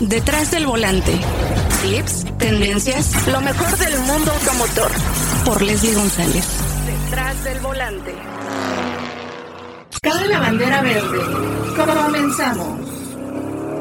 Detrás del volante. Tips, tendencias, lo mejor del mundo automotor. Por Leslie González. Detrás del volante. Cabe la bandera verde. Comenzamos.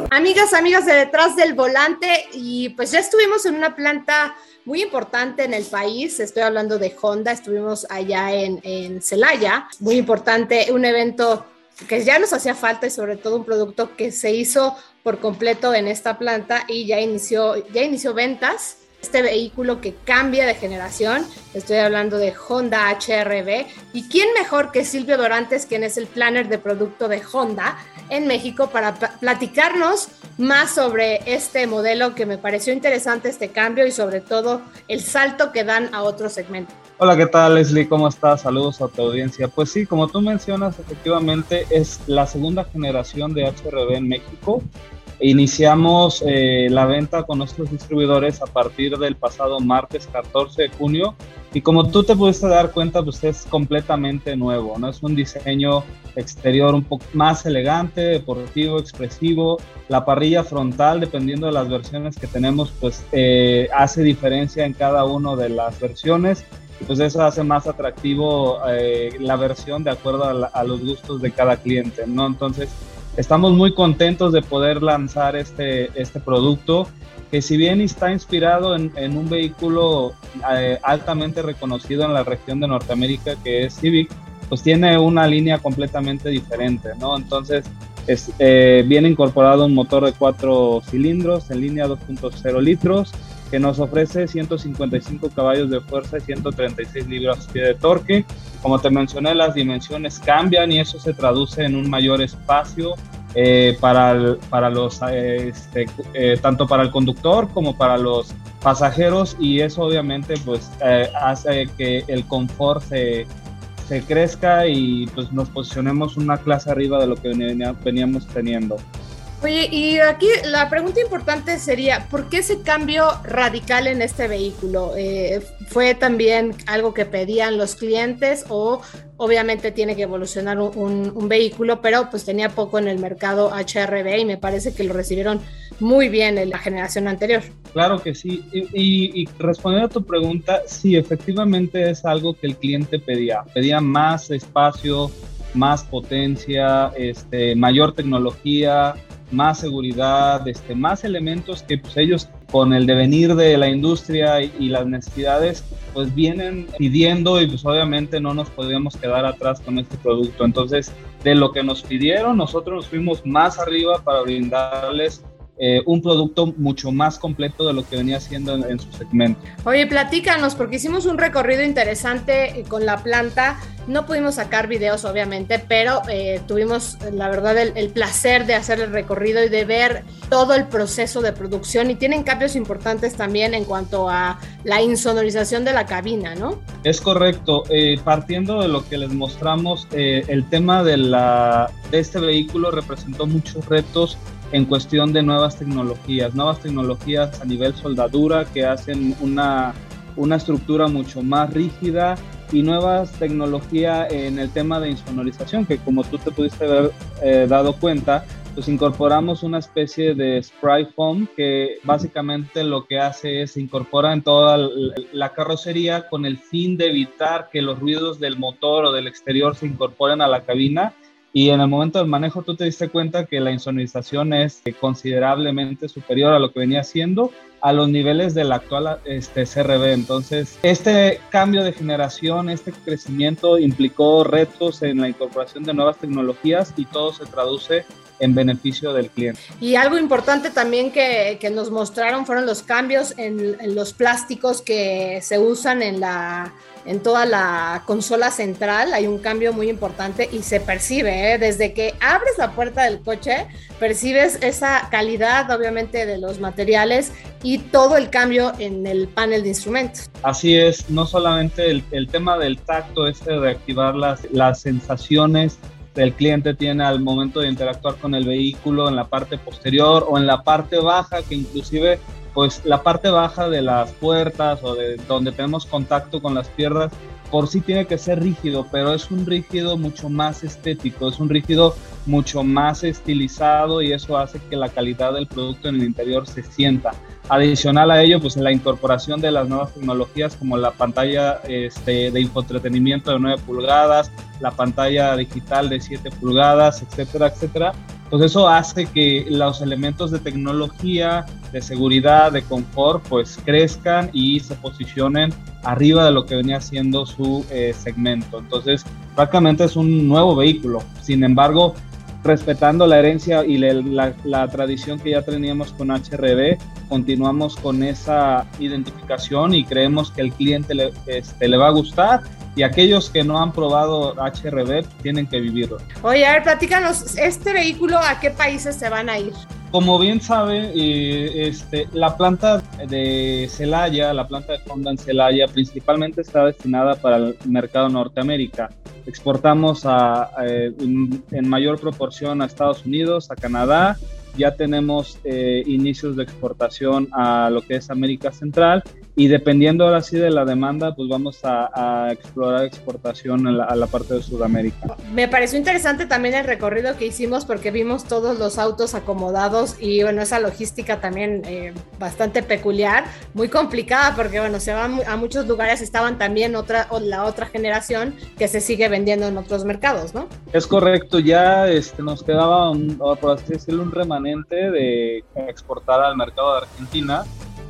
Amigas, amigas de detrás del volante, y pues ya estuvimos en una planta muy importante en el país. Estoy hablando de Honda, estuvimos allá en, en Celaya, muy importante, un evento que ya nos hacía falta y sobre todo un producto que se hizo por completo en esta planta y ya inició, ya inició ventas. Este vehículo que cambia de generación, estoy hablando de Honda HRB. ¿Y quién mejor que Silvio Dorantes, quien es el planner de producto de Honda en México, para platicarnos más sobre este modelo que me pareció interesante, este cambio y sobre todo el salto que dan a otro segmento? Hola, ¿qué tal Leslie? ¿Cómo estás? Saludos a tu audiencia. Pues sí, como tú mencionas, efectivamente es la segunda generación de HRB en México. Iniciamos eh, la venta con nuestros distribuidores a partir del pasado martes 14 de junio y como tú te pudiste dar cuenta, pues es completamente nuevo, ¿no? Es un diseño exterior un poco más elegante, deportivo, expresivo. La parrilla frontal, dependiendo de las versiones que tenemos, pues eh, hace diferencia en cada una de las versiones pues eso hace más atractivo eh, la versión de acuerdo a, los gustos de cada cliente, ¿no? Entonces, estamos muy contentos de poder lanzar este, este producto que si bien está inspirado en, un vehículo eh, altamente reconocido en la región de Norteamérica que es Civic, pues tiene una línea completamente diferente, ¿no? Entonces, es, eh, viene incorporado un motor de cuatro cilindros en línea 2.0 litros, que nos ofrece 155 caballos de fuerza y 136 libras-pie de torque. Como te mencioné, las dimensiones cambian y eso se traduce en un mayor espacio eh, para, para los, eh, este, eh, tanto para el conductor como para los pasajeros y eso obviamente pues hace que el confort se, se crezca y pues nos posicionemos una clase arriba de lo que veníamos teniendo. Oye, y aquí la pregunta importante sería, ¿por qué ese cambio radical en este vehículo? Eh, ¿Fue también algo que pedían los clientes o obviamente tiene que evolucionar un, vehículo, pero pues tenía poco en el mercado HRB y me parece que lo recibieron muy bien en la generación anterior? Claro que sí. Y, y respondiendo a tu pregunta, sí, efectivamente es algo que el cliente pedía. Pedía más espacio, más potencia, este, mayor tecnología, más seguridad, este, más elementos que pues, ellos con el devenir de la industria y, las necesidades pues vienen pidiendo y pues obviamente no nos podíamos quedar atrás con este producto. Entonces, de lo que nos pidieron, nosotros nos fuimos más arriba para brindarles eh, un producto mucho más completo de lo que venía haciendo en, su segmento. Oye, platícanos, porque hicimos un recorrido interesante con la planta. No pudimos sacar videos, obviamente, pero eh, tuvimos, la verdad, el, placer de hacer el recorrido y de ver todo el proceso de producción. Y tienen cambios importantes también en cuanto a la insonorización de la cabina, ¿no? Es correcto. Eh, partiendo de lo que les mostramos, el tema de, la, de este vehículo representó muchos retos en cuestión de nuevas tecnologías, nuevas tecnologías a nivel soldadura que hacen una, una estructura mucho más rígida y nuevas tecnologías en el tema de insonorización, que como tú te pudiste haber eh, dado cuenta, pues incorporamos una especie de spray foam que básicamente lo que hace es incorpora en toda la carrocería con el fin de evitar que los ruidos del motor o del exterior se incorporen a la cabina y en el momento del manejo tú te diste cuenta que la insonorización es considerablemente superior a lo que venía siendo a los niveles del actual este, CRB. Entonces, este cambio de generación, este crecimiento implicó retos en la incorporación de nuevas tecnologías y todo se traduce en beneficio del cliente. Y algo importante también que, que nos mostraron fueron los cambios en, en, los plásticos que se usan en, la, en toda la consola central. Hay un cambio muy importante y se percibe, ¿eh? desde que abres la puerta del coche, percibes esa calidad obviamente de los materiales y todo el cambio en el panel de instrumentos. Así es, no solamente el, el tema del tacto, este de activar las, las sensaciones el cliente tiene al momento de interactuar con el vehículo en la parte posterior o en la parte baja, que inclusive pues la parte baja de las puertas o de donde tenemos contacto con las piernas, por sí tiene que ser rígido, pero es un rígido mucho más estético, es un rígido mucho más estilizado y eso hace que la calidad del producto en el interior se sienta. Adicional a ello, pues la incorporación de las nuevas tecnologías como la pantalla este, de infoentretenimiento de 9 pulgadas, la pantalla digital de 7 pulgadas, etcétera, etcétera, pues eso hace que los elementos de tecnología, de seguridad, de confort, pues crezcan y se posicionen arriba de lo que venía siendo su eh, segmento. Entonces, prácticamente es un nuevo vehículo. Sin embargo, respetando la herencia y la, la, tradición que ya teníamos con HRB, continuamos con esa identificación y creemos que el cliente le, este, le va a gustar y aquellos que no han probado HRB tienen que vivirlo. Oye, a ver, platícanos, ¿este vehículo a qué países se van a ir? Como bien sabe, eh, este, la planta de Celaya, la planta de Honda en Celaya, principalmente está destinada para el mercado Norteamérica. Exportamos a, en mayor proporción a Estados Unidos, a Canadá, ya tenemos eh, inicios de exportación a lo que es América Central y dependiendo ahora sí de la demanda, pues vamos a, explorar exportación a la, parte de Sudamérica. Me pareció interesante también el recorrido que hicimos porque vimos todos los autos acomodados y bueno, esa logística también eh, bastante peculiar, muy complicada porque bueno, se van a muchos lugares, estaban también otra, la otra generación que se sigue vendiendo en otros mercados, ¿no? Es correcto, ya este, nos quedaba, un, por así decirlo, un remanente de exportar al mercado de Argentina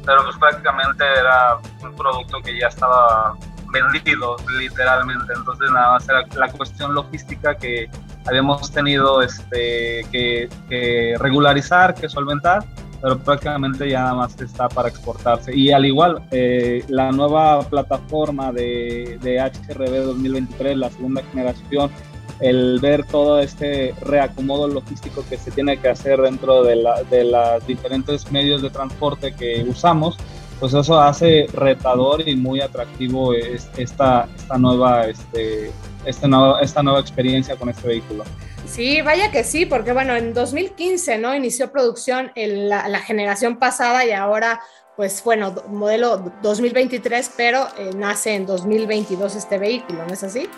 pero pues prácticamente era un producto que ya estaba vendido literalmente, entonces nada más era la cuestión logística que habíamos tenido este, que, regularizar, que solventar, pero prácticamente ya nada más está para exportarse. Y al igual, eh, la nueva plataforma de, de HRB 2023, la segunda generación, el ver todo este reacomodo logístico que se tiene que hacer dentro de, la, diferentes medios de transporte que usamos, pues eso hace retador y muy atractivo esta, esta, nueva, este, esta nueva experiencia con este vehículo. Sí, vaya que sí, porque bueno, en 2015, ¿no? Inició producción en la, la generación pasada y ahora pues bueno, modelo 2023, pero eh, nace en 2022 este vehículo, ¿no es así?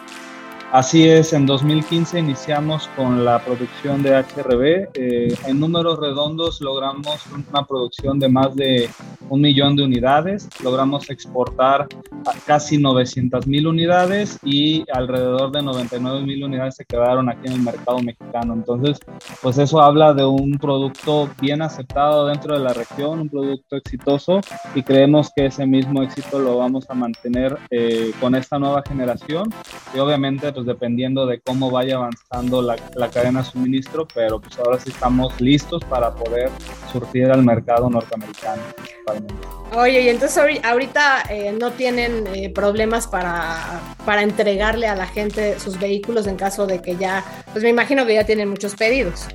Así es, en 2015 iniciamos con la producción de HRB. Eh, en números redondos logramos una producción de más de un millón de unidades. Logramos exportar casi 900 mil unidades y alrededor de 99 mil unidades se quedaron aquí en el mercado mexicano. Entonces, pues eso habla de un producto bien aceptado dentro de la región, un producto exitoso y creemos que ese mismo éxito lo vamos a mantener eh, con esta nueva generación y obviamente pues, dependiendo de cómo vaya avanzando la, cadena de suministro, pero pues ahora sí estamos listos para poder surtir al mercado norteamericano. Oye, y entonces ahorita eh, no tienen eh, problemas para, para entregarle a la gente sus vehículos en caso de que ya, pues me imagino que ya tienen muchos pedidos.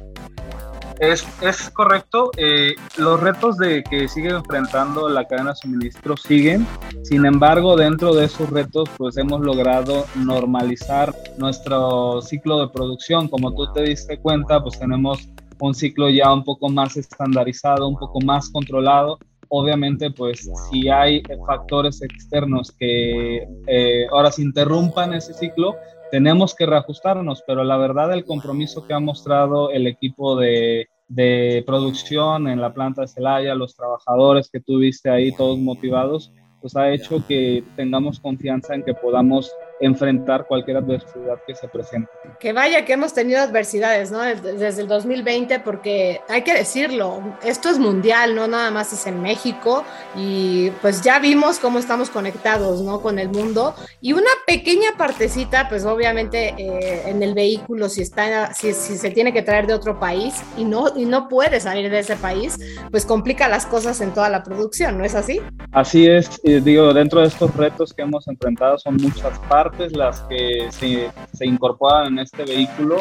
Es, es correcto. Eh, los retos de que sigue enfrentando la cadena de suministro siguen. Sin embargo, dentro de esos retos, pues hemos logrado normalizar nuestro ciclo de producción. Como tú te diste cuenta, pues tenemos un ciclo ya un poco más estandarizado, un poco más controlado. Obviamente, pues si hay factores externos que eh, ahora se interrumpan ese ciclo, tenemos que reajustarnos, pero la verdad el compromiso que ha mostrado el equipo de, de producción en la planta de Celaya, los trabajadores que tuviste ahí todos motivados, pues ha hecho que tengamos confianza en que podamos enfrentar cualquier adversidad que se presente. Que vaya que hemos tenido adversidades, ¿no? Desde el 2020, porque hay que decirlo, esto es mundial, no nada más es en México y pues ya vimos cómo estamos conectados, ¿no? Con el mundo y una pequeña partecita, pues obviamente eh, en el vehículo, si está, si, si, se tiene que traer de otro país y no, y no puede salir de ese país, pues complica las cosas en toda la producción, ¿no es así? Así es, digo, dentro de estos retos que hemos enfrentado son muchas partes las que se, se incorporan en este vehículo.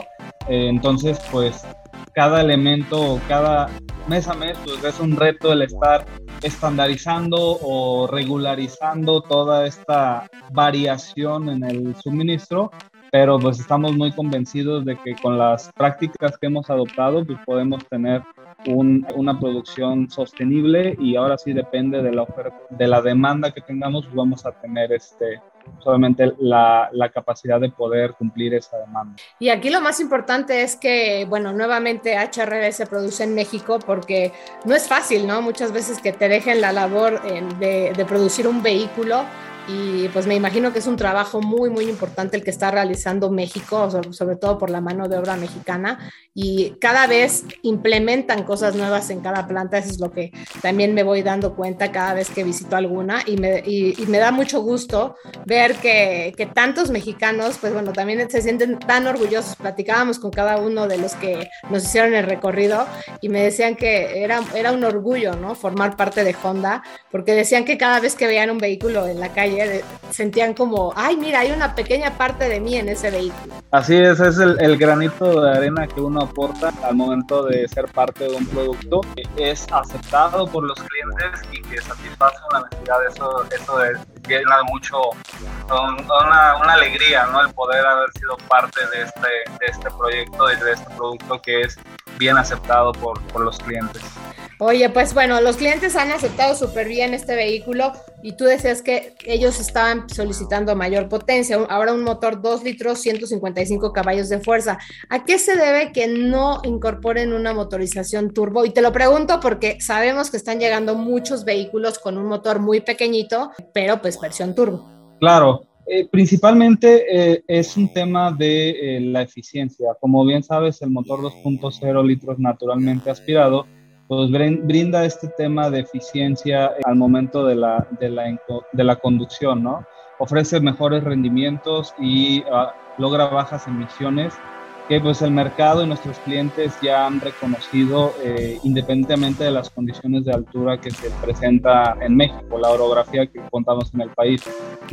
Eh, entonces, pues cada elemento, cada mes a mes, pues es un reto el estar estandarizando o regularizando toda esta variación en el suministro, pero pues estamos muy convencidos de que con las prácticas que hemos adoptado, pues podemos tener una producción sostenible y ahora sí depende de la oferta, de la demanda que tengamos, pues vamos a tener este, solamente la, la, capacidad de poder cumplir esa demanda. Y aquí lo más importante es que, bueno, nuevamente HRB se produce en México porque no es fácil, ¿no? Muchas veces que te dejen la labor de, de producir un vehículo y pues me imagino que es un trabajo muy, muy importante el que está realizando México, sobre todo por la mano de obra mexicana, y cada vez implementan cosas nuevas en cada planta, eso es lo que también me voy dando cuenta cada vez que visito alguna, y me, y, me da mucho gusto ver que, que, tantos mexicanos, pues bueno, también se sienten tan orgullosos, platicábamos con cada uno de los que nos hicieron el recorrido, y me decían que era, era un orgullo, ¿no? Formar parte de Honda, porque decían que cada vez que veían un vehículo en la calle, sentían como, ay, mira, hay una pequeña parte de mí en ese vehículo. Así es, es el, granito de arena que uno aporta al momento de ser parte de un producto, que es aceptado por los clientes y que satisface una necesidad. Eso, eso es, llena mucho, una, una, alegría, ¿no? El poder haber sido parte de este, de este proyecto y de este producto que es bien aceptado por, por los clientes. Oye, pues bueno, los clientes han aceptado súper bien este vehículo y tú decías que ellos estaban solicitando mayor potencia, ahora un motor 2 litros, 155 caballos de fuerza. ¿A qué se debe que no incorporen una motorización turbo? Y te lo pregunto porque sabemos que están llegando muchos vehículos con un motor muy pequeñito, pero pues versión turbo. Claro, eh, principalmente eh, es un tema de eh, la eficiencia. Como bien sabes, el motor 2.0 litros naturalmente aspirado pues brinda este tema de eficiencia al momento de la, de la, de la conducción, ¿no? Ofrece mejores rendimientos y ah, logra bajas emisiones que pues el mercado y nuestros clientes ya han reconocido eh, independientemente de las condiciones de altura que se presenta en México, la orografía que contamos en el país.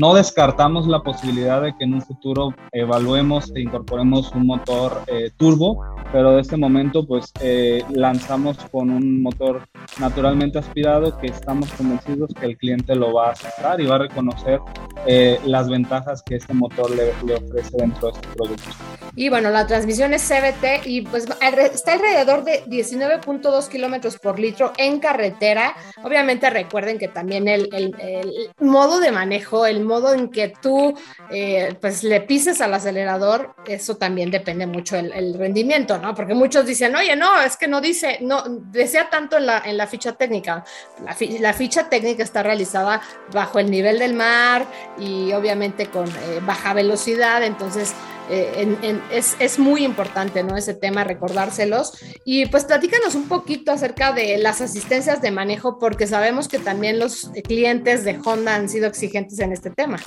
No descartamos la posibilidad de que en un futuro evaluemos e incorporemos un motor eh, turbo, pero de este momento pues eh, lanzamos con un motor naturalmente aspirado que estamos convencidos que el cliente lo va a aceptar y va a reconocer las ventajas que este motor le, le ofrece dentro de este producto. Y bueno, la transmisión es CBT y pues está alrededor de 19.2 kilómetros por litro en carretera. Obviamente recuerden que también el, el, modo de manejo, el modo en que tú eh, pues le pises al acelerador, eso también depende mucho el, rendimiento, ¿no? Porque muchos dicen, oye, no, es que no dice, no, desea tanto en la, en la ficha técnica. La, la, ficha técnica está realizada bajo el nivel del mar y obviamente con eh, baja velocidad, entonces eh, es, es, muy importante, ¿no? Ese tema, recordárselos. Y pues platícanos un poquito acerca de las asistencias de manejo, porque sabemos que también los clientes de Honda han sido exigentes en este tema.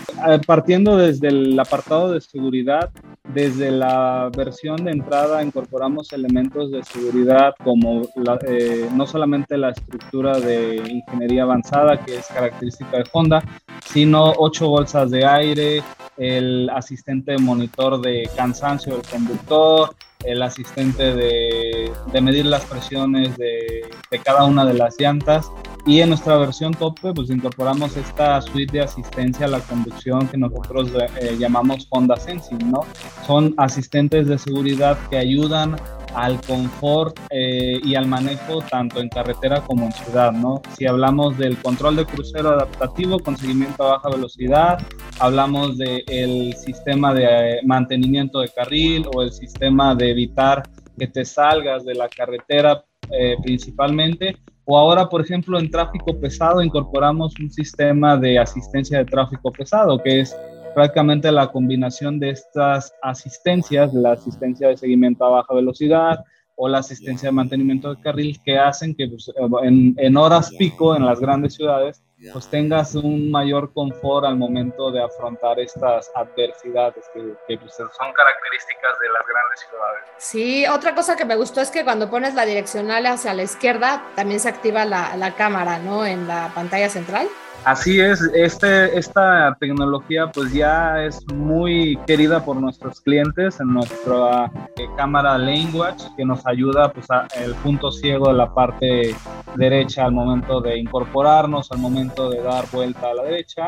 Partiendo desde el apartado de seguridad, desde la versión de entrada incorporamos elementos de seguridad como eh, no solamente la estructura de ingeniería avanzada, que es característica de Honda, sino ocho bolsas de aire, el asistente de monitor de cansancio del conductor, el asistente de, medir las presiones de, cada una de las llantas. Y en nuestra versión tope, pues incorporamos esta suite de asistencia a la conducción que nosotros eh, llamamos Honda Sensing, ¿no? Son asistentes de seguridad que ayudan al confort eh, y al manejo tanto en carretera como en ciudad, ¿no? Si hablamos del control de crucero adaptativo con seguimiento a baja velocidad, hablamos del sistema de eh, mantenimiento de carril o el sistema de evitar que te salgas de la carretera eh, principalmente, o ahora, por ejemplo, en tráfico pesado incorporamos un sistema de asistencia de tráfico pesado, que es prácticamente la combinación de estas asistencias, la asistencia de seguimiento a baja velocidad o la asistencia de mantenimiento de carril, que hacen que pues, en, horas pico en las grandes ciudades pues tengas un mayor confort al momento de afrontar estas adversidades que, pues, son características de las grandes ciudades. Sí, otra cosa que me gustó es que cuando pones la direccional hacia la izquierda también se activa la, la cámara, ¿no? En la pantalla central. Así es, este, esta tecnología pues ya es muy querida por nuestros clientes en nuestra eh, cámara Language que nos ayuda pues a el punto ciego de la parte derecha al momento de incorporarnos, al momento de dar vuelta a la derecha.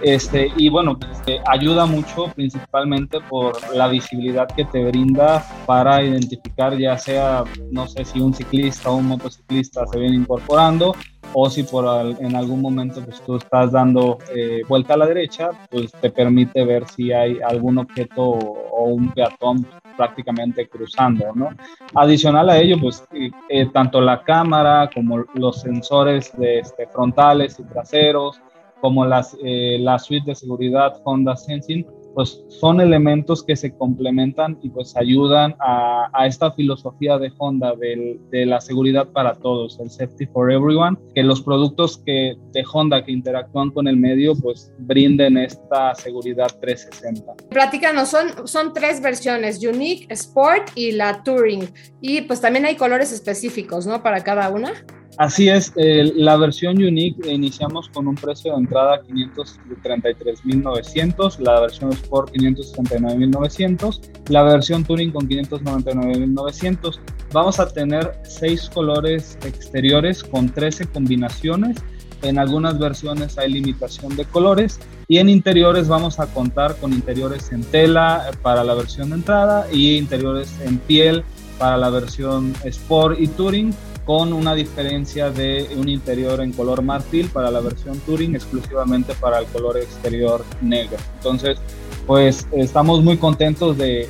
Este, y bueno, pues, eh, ayuda mucho principalmente por la visibilidad que te brinda para identificar ya sea, no sé si un ciclista o un motociclista se viene incorporando o si por en algún momento pues tú estás dando eh, vuelta a la derecha, pues te permite ver si hay algún objeto o un peatón prácticamente cruzando, ¿no? Adicional a ello, pues eh, tanto la cámara como los sensores de, este, frontales y traseros, como las, eh, la suite de seguridad Honda Sensing, pues son elementos que se complementan y pues ayudan a, a esta filosofía de Honda de, la seguridad para todos, el safety for everyone, que los productos que, de Honda que interactúan con el medio pues brinden esta seguridad 360. Platícanos, son, son tres versiones, Unique, Sport y la Touring, y pues también hay colores específicos, ¿no? Para cada una. Así es, la versión Unique iniciamos con un precio de entrada 533.900, la versión Sport 539.900, la versión Touring con 599.900. Vamos a tener seis colores exteriores con 13 combinaciones. En algunas versiones hay limitación de colores y en interiores vamos a contar con interiores en tela para la versión de entrada y interiores en piel para la versión Sport y Touring con una diferencia de un interior en color marfil para la versión Touring exclusivamente para el color exterior negro. Entonces, pues estamos muy contentos de,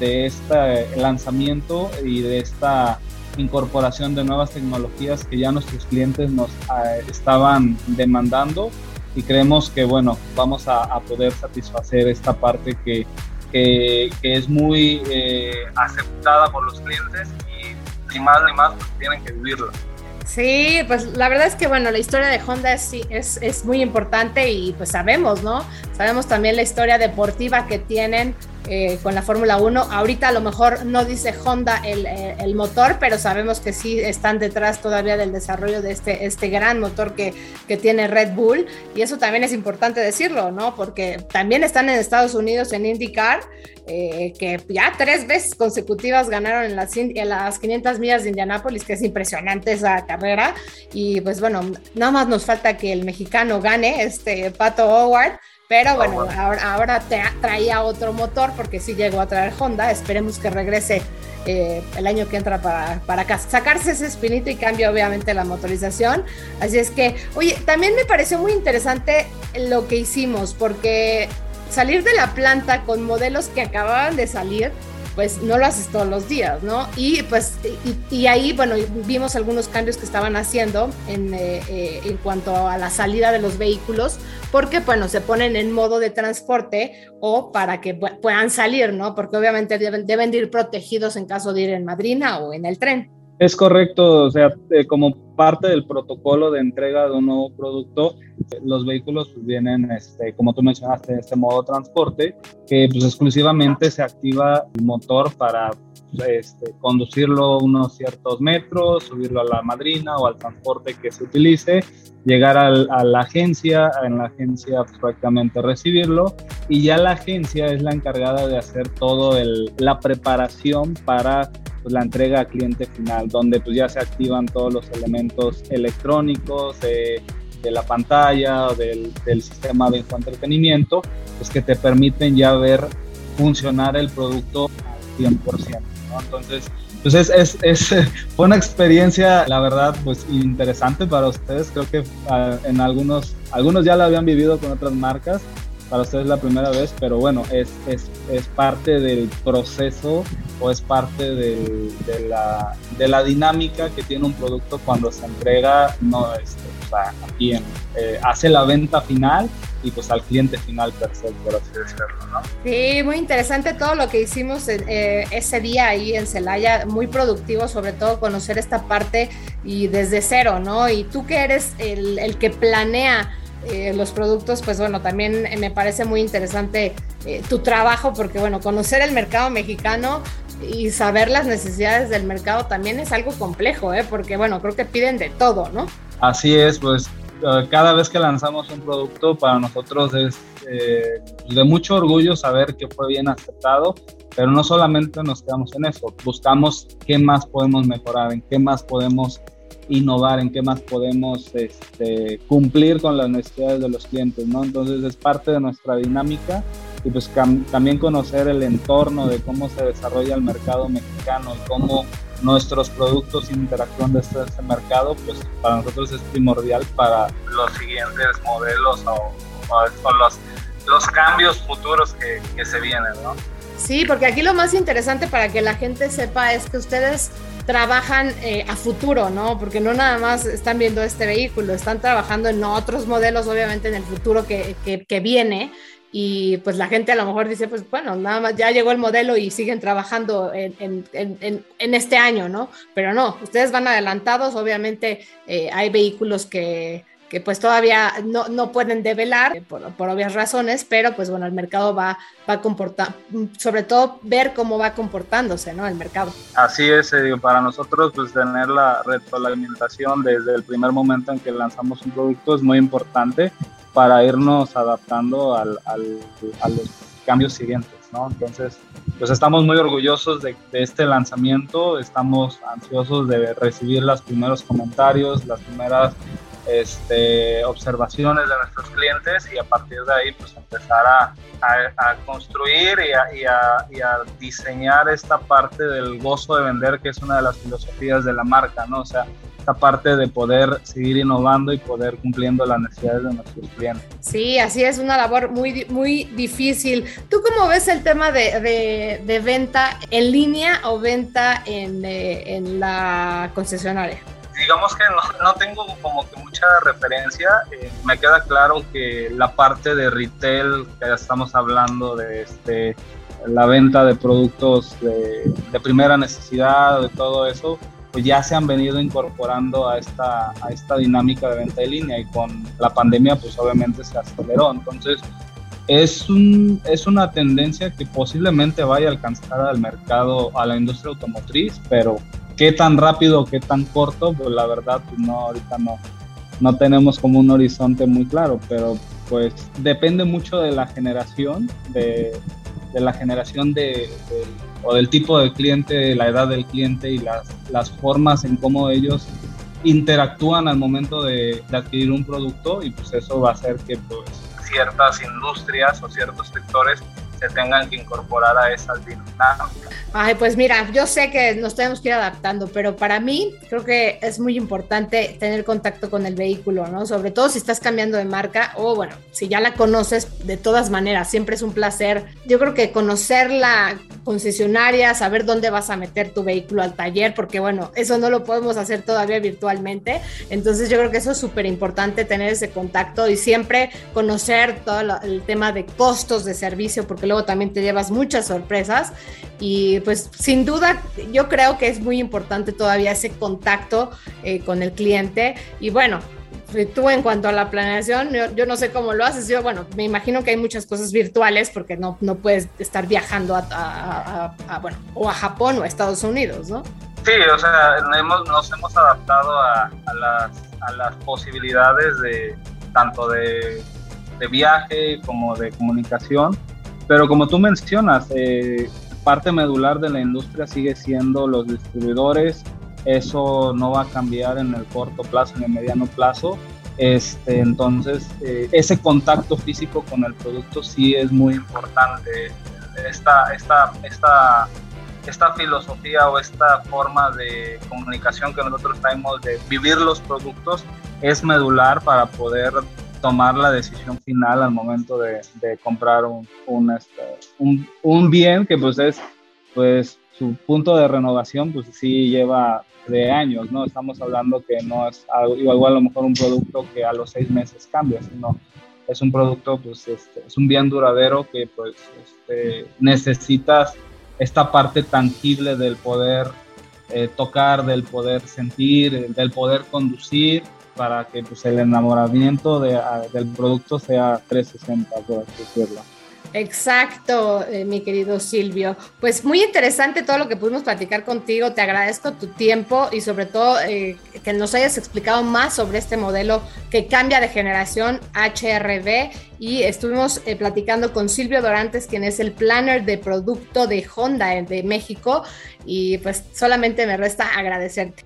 este lanzamiento y de esta incorporación de nuevas tecnologías que ya nuestros clientes nos uh, estaban demandando y creemos que bueno vamos a, poder satisfacer esta parte que, es muy eh, aceptada por los clientes ni más ni más, pues tienen que vivirlo. Sí, pues la verdad es que bueno, la historia de Honda es, es, es muy importante y pues sabemos, ¿no? Sabemos también la historia deportiva que tienen eh, con la Fórmula 1. Ahorita a lo mejor no dice Honda el, eh, el, motor, pero sabemos que sí están detrás todavía del desarrollo de este, este gran motor que, que tiene Red Bull. Y eso también es importante decirlo, ¿no? Porque también están en Estados Unidos en IndyCar, eh, que ya tres veces consecutivas ganaron en las, en las 500 millas de Indianápolis, que es impresionante esa carrera. Y pues bueno, nada más nos falta que el mexicano gane, este Pato Howard pero ah, bueno, ahora, ahora te traía otro motor porque sí llegó a traer Honda. Esperemos que regrese eh, el año que entra para, para sacarse ese espinito y cambie obviamente la motorización. Así es que, oye, también me pareció muy interesante lo que hicimos porque salir de la planta con modelos que acababan de salir pues no lo haces todos los días, ¿no? Y pues, y, ahí, bueno, vimos algunos cambios que estaban haciendo en, eh, eh, en cuanto a la salida de los vehículos, porque, bueno, se ponen en modo de transporte o para que puedan salir, ¿no? Porque obviamente deben, deben ir protegidos en caso de ir en madrina o en el tren. Es correcto, o sea, eh, como parte del protocolo de entrega de un nuevo producto, los vehículos pues, vienen, este, como tú mencionaste, en este modo transporte, que pues, exclusivamente se activa el motor para este, conducirlo unos ciertos metros, subirlo a la madrina o al transporte que se utilice, llegar a la agencia, en la agencia pues, prácticamente recibirlo y ya la agencia es la encargada de hacer todo la preparación para pues, la entrega a cliente final, donde pues ya se activan todos los elementos electrónicos de, de la pantalla del, del, sistema de entretenimiento, pues que te permiten ya ver funcionar el producto al 100%. ¿no? Entonces, entonces es, es, fue una experiencia, la verdad, pues interesante para ustedes. Creo que uh, en algunos, algunos ya la habían vivido con otras marcas, para ustedes la primera vez, pero bueno, es, es, es parte del proceso o es parte de, la, de, la, dinámica que tiene un producto cuando se entrega, no, este, o sea, eh, hace la venta final y pues al cliente final per se, por así decirlo. Sí, muy interesante todo lo que hicimos eh, ese día ahí en Celaya, muy productivo, sobre todo conocer esta parte y desde cero, ¿no? Y tú que eres el, el que planea eh, los productos, pues bueno, también me parece muy interesante eh, tu trabajo porque bueno, conocer el mercado mexicano y saber las necesidades del mercado también es algo complejo, ¿eh? porque bueno, creo que piden de todo, ¿no? Así es, pues eh, cada vez que lanzamos un producto para nosotros es eh, de mucho orgullo saber que fue bien aceptado, pero no solamente nos quedamos en eso, buscamos qué más podemos mejorar, en qué más podemos innovar, en qué más podemos este, cumplir con las necesidades de los clientes, ¿no? Entonces es parte de nuestra dinámica y pues también conocer el entorno de cómo se desarrolla el mercado mexicano y cómo nuestros productos interactúan desde este mercado, pues para nosotros es primordial para los siguientes modelos o, los, los cambios futuros que, que se vienen, ¿no? Sí, porque aquí lo más interesante para que la gente sepa es que ustedes trabajan eh, a futuro, ¿no? Porque no nada más están viendo este vehículo, están trabajando en otros modelos, obviamente, en el futuro que, que, viene. Y pues la gente a lo mejor dice, pues bueno, nada más ya llegó el modelo y siguen trabajando en, en, en, este año, ¿no? Pero no, ustedes van adelantados, obviamente eh, hay vehículos que que pues todavía no, no pueden develar por, por, obvias razones, pero pues bueno, el mercado va, va a comportar, sobre todo ver cómo va comportándose, ¿no? El mercado. Así es, eh, para nosotros pues tener la retroalimentación desde el primer momento en que lanzamos un producto es muy importante para irnos adaptando al, al, a los cambios siguientes, ¿no? Entonces, pues estamos muy orgullosos de, de, este lanzamiento, estamos ansiosos de recibir los primeros comentarios, las primeras este, observaciones de nuestros clientes y a partir de ahí pues empezar a, a, construir y a, y, y a, diseñar esta parte del gozo de vender que es una de las filosofías de la marca, ¿no? O sea, esta parte de poder seguir innovando y poder cumpliendo las necesidades de nuestros clientes. Sí, así es una labor muy, muy difícil. ¿Tú cómo ves el tema de, de, de venta en línea o venta en, eh, en la concesionaria? digamos que no, tengo como que mucha referencia. Eh, me queda claro que la parte de retail, que ya estamos hablando de este, la venta de productos de, primera necesidad, de todo eso, pues ya se han venido incorporando a esta, a esta dinámica de venta en línea y con la pandemia pues obviamente se aceleró. Entonces es, un, es una tendencia que posiblemente vaya a alcanzar al mercado, a la industria automotriz, pero qué tan rápido qué tan corto, pues la verdad, pues no, ahorita no, no tenemos como un horizonte muy claro, pero pues depende mucho de la generación, de, de la generación de, o del tipo de cliente, la edad del cliente y las, las formas en cómo ellos interactúan al momento de, de, adquirir un producto y pues eso va a hacer que pues ciertas industrias o ciertos sectores se tengan que incorporar a esas dinámicas. Ay, pues mira, yo sé que nos tenemos que ir adaptando, pero para mí creo que es muy importante tener contacto con el vehículo, ¿no? Sobre todo si estás cambiando de marca o bueno, si ya la conoces, de todas maneras, siempre es un placer. Yo creo que conocer la concesionaria, saber dónde vas a meter tu vehículo al taller, porque bueno, eso no lo podemos hacer todavía virtualmente. Entonces yo creo que eso es súper importante tener ese contacto y siempre conocer todo el tema de costos de servicio, porque luego también te llevas muchas sorpresas y pues sin duda yo creo que es muy importante todavía ese contacto eh, con el cliente y bueno, tú en cuanto a la planeación, yo, no sé cómo lo haces. Yo, bueno, me imagino que hay muchas cosas virtuales porque no, no puedes estar viajando a, bueno, o a Japón o a Estados Unidos, ¿no? Sí, o sea, hemos, nos hemos adaptado a, las, a las posibilidades de tanto de, de viaje como de comunicación pero como tú mencionas, eh, parte medular de la industria sigue siendo los distribuidores. Eso no va a cambiar en el corto plazo, en el mediano plazo. Este, entonces, eh, ese contacto físico con el producto sí es muy importante. Esta, esta, esta, esta filosofía o esta forma de comunicación que nosotros traemos de vivir los productos es medular para poder tomar la decisión final al momento de, comprar un, este, un, un, bien que pues es pues su punto de renovación pues sí lleva de años, ¿no? Estamos hablando que no es algo, igual a lo mejor un producto que a los seis meses cambia, sino es un producto, pues este, es un bien duradero que pues este, necesitas esta parte tangible del poder eh, tocar, del poder sentir, del poder conducir para que pues, el enamoramiento de, del producto sea 360, por decirlo. Exacto, eh, mi querido Silvio. Pues muy interesante todo lo que pudimos platicar contigo. Te agradezco tu tiempo y sobre todo eh, que nos hayas explicado más sobre este modelo que cambia de generación HRB. Y estuvimos eh, platicando con Silvio Dorantes, quien es el planner de producto de Honda de México. Y pues solamente me resta agradecerte.